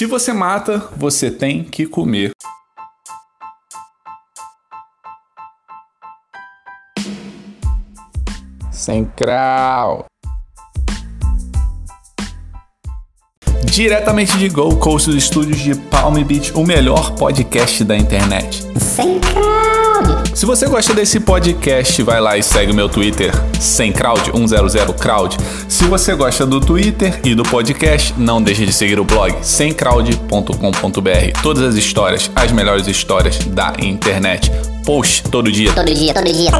Se você mata, você tem que comer. Sem crau. Diretamente de Gold Coast dos estúdios de Palm Beach, o melhor podcast da internet. Sem crowd. Se você gosta desse podcast, vai lá e segue o meu Twitter, sem crowd, 100 crowd. Se você gosta do Twitter e do podcast, não deixe de seguir o blog semcrowd.com.br. Todas as histórias, as melhores histórias da internet. Post todo dia. Todo dia, todo dia.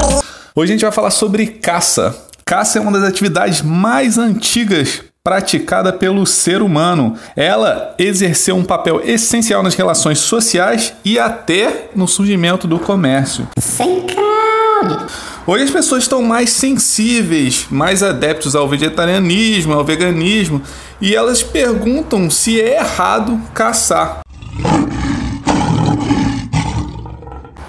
Hoje a gente vai falar sobre caça. Caça é uma das atividades mais antigas praticada pelo ser humano. Ela exerceu um papel essencial nas relações sociais e até no surgimento do comércio. Sem crowd. Hoje as pessoas estão mais sensíveis, mais adeptos ao vegetarianismo, ao veganismo, e elas perguntam se é errado caçar.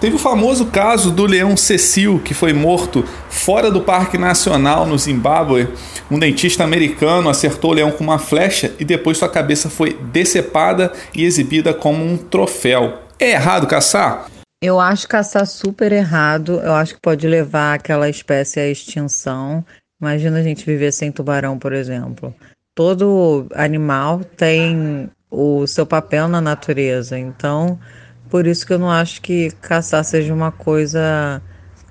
Teve o famoso caso do leão Cecil, que foi morto fora do Parque Nacional no Zimbábue. Um dentista americano acertou o leão com uma flecha e depois sua cabeça foi decepada e exibida como um troféu. É errado caçar? Eu acho caçar super errado. Eu acho que pode levar aquela espécie à extinção. Imagina a gente viver sem tubarão, por exemplo. Todo animal tem o seu papel na natureza. Então, por isso que eu não acho que caçar seja uma coisa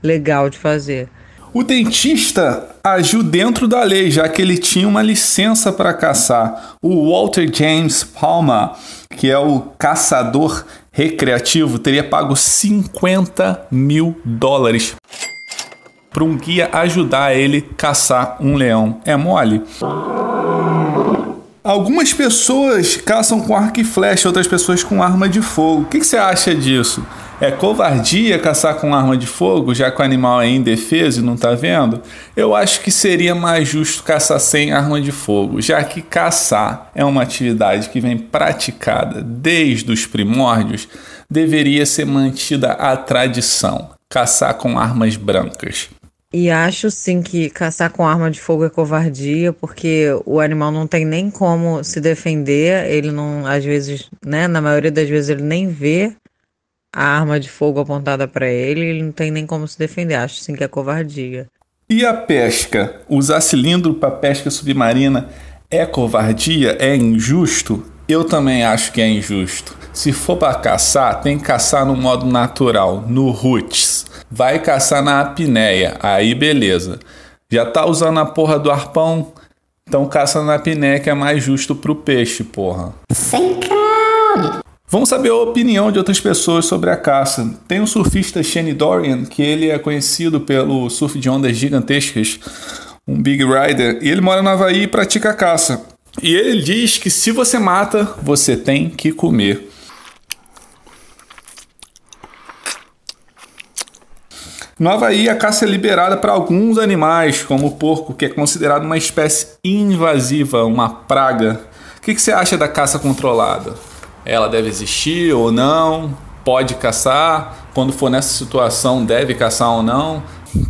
legal de fazer. O dentista agiu dentro da lei, já que ele tinha uma licença para caçar. O Walter James Palmer, que é o caçador recreativo, teria pago 50 mil dólares para um guia ajudar ele caçar um leão. É mole? Algumas pessoas caçam com arco e flecha, outras pessoas com arma de fogo. O que, que você acha disso? É covardia caçar com arma de fogo, já que o animal é indefeso e não está vendo? Eu acho que seria mais justo caçar sem arma de fogo, já que caçar é uma atividade que vem praticada desde os primórdios, deveria ser mantida a tradição caçar com armas brancas. E acho sim que caçar com arma de fogo é covardia, porque o animal não tem nem como se defender, ele não, às vezes, né, na maioria das vezes ele nem vê a arma de fogo apontada para ele, ele não tem nem como se defender. Acho sim que é covardia. E a pesca? Usar cilindro para pesca submarina é covardia? É injusto? Eu também acho que é injusto. Se for para caçar, tem que caçar no modo natural, no roots vai caçar na apneia. Aí beleza. Já tá usando a porra do arpão, então caça na apneia que é mais justo pro peixe, porra. Sem crowd. Vamos saber a opinião de outras pessoas sobre a caça. Tem o surfista Shane Dorian, que ele é conhecido pelo surf de ondas gigantescas, um big rider, e ele mora no Havaí e pratica caça. E ele diz que se você mata, você tem que comer. No Havaí, a caça é liberada para alguns animais, como o porco, que é considerado uma espécie invasiva, uma praga. O que, que você acha da caça controlada? Ela deve existir ou não? Pode caçar? Quando for nessa situação, deve caçar ou não?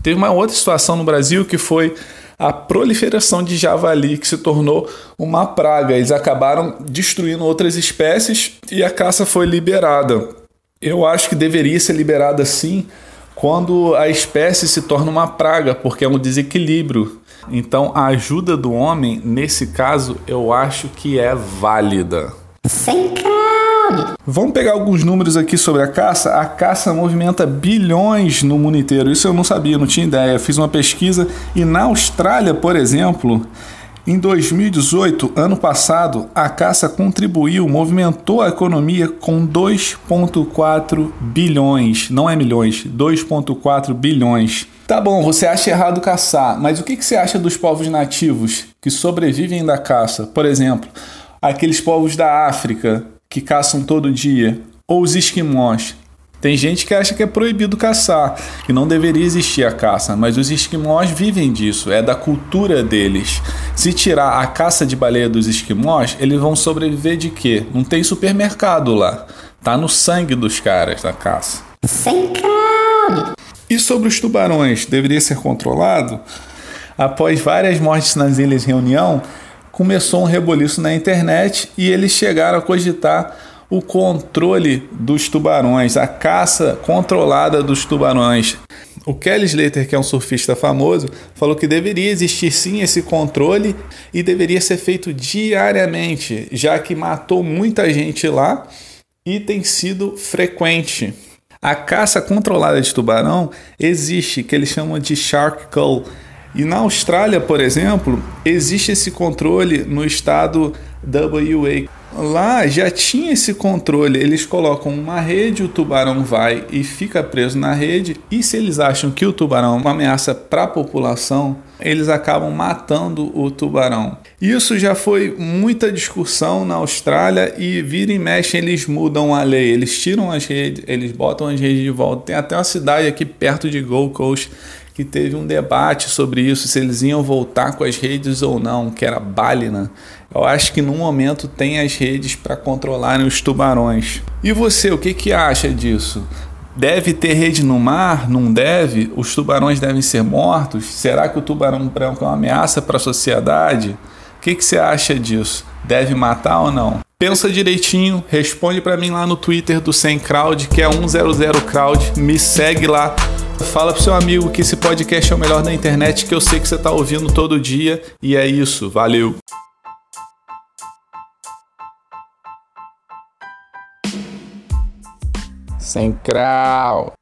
Teve uma outra situação no Brasil que foi a proliferação de javali, que se tornou uma praga. Eles acabaram destruindo outras espécies e a caça foi liberada. Eu acho que deveria ser liberada sim quando a espécie se torna uma praga, porque é um desequilíbrio. Então, a ajuda do homem, nesse caso, eu acho que é válida. Sem crowd. Vamos pegar alguns números aqui sobre a caça. A caça movimenta bilhões no mundo inteiro. Isso eu não sabia, não tinha ideia. Fiz uma pesquisa e na Austrália, por exemplo, em 2018, ano passado, a caça contribuiu, movimentou a economia com 2,4 bilhões, não é milhões, 2,4 bilhões. Tá bom, você acha errado caçar, mas o que você acha dos povos nativos que sobrevivem da caça? Por exemplo, aqueles povos da África que caçam todo dia, ou os esquimós, tem gente que acha que é proibido caçar, que não deveria existir a caça, mas os esquimós vivem disso, é da cultura deles. Se tirar a caça de baleia dos esquimós, eles vão sobreviver de quê? Não tem supermercado lá. Tá no sangue dos caras da caça. Sem crowd. E sobre os tubarões, deveria ser controlado? Após várias mortes nas Ilhas Reunião, começou um reboliço na internet e eles chegaram a cogitar o controle dos tubarões, a caça controlada dos tubarões. O Kelly Slater, que é um surfista famoso, falou que deveria existir sim esse controle e deveria ser feito diariamente, já que matou muita gente lá e tem sido frequente. A caça controlada de tubarão existe, que eles chamam de shark cull. E na Austrália, por exemplo, existe esse controle no estado WA. Lá já tinha esse controle, eles colocam uma rede, o tubarão vai e fica preso na rede, e se eles acham que o tubarão é uma ameaça para a população, eles acabam matando o tubarão. Isso já foi muita discussão na Austrália e vira e mexe eles mudam a lei, eles tiram as redes, eles botam as redes de volta. Tem até uma cidade aqui perto de Gold Coast que teve um debate sobre isso, se eles iam voltar com as redes ou não, que era Balina. Eu acho que no momento tem as redes para controlarem os tubarões. E você, o que, que acha disso? Deve ter rede no mar? Não deve? Os tubarões devem ser mortos? Será que o tubarão branco é uma ameaça para a sociedade? O que, que você acha disso? Deve matar ou não? Pensa direitinho, responde para mim lá no Twitter do Sem Crowd, que é 100crowd. Me segue lá Fala pro seu amigo que esse podcast é o melhor da internet, que eu sei que você tá ouvindo todo dia. E é isso, valeu! Sem crowd.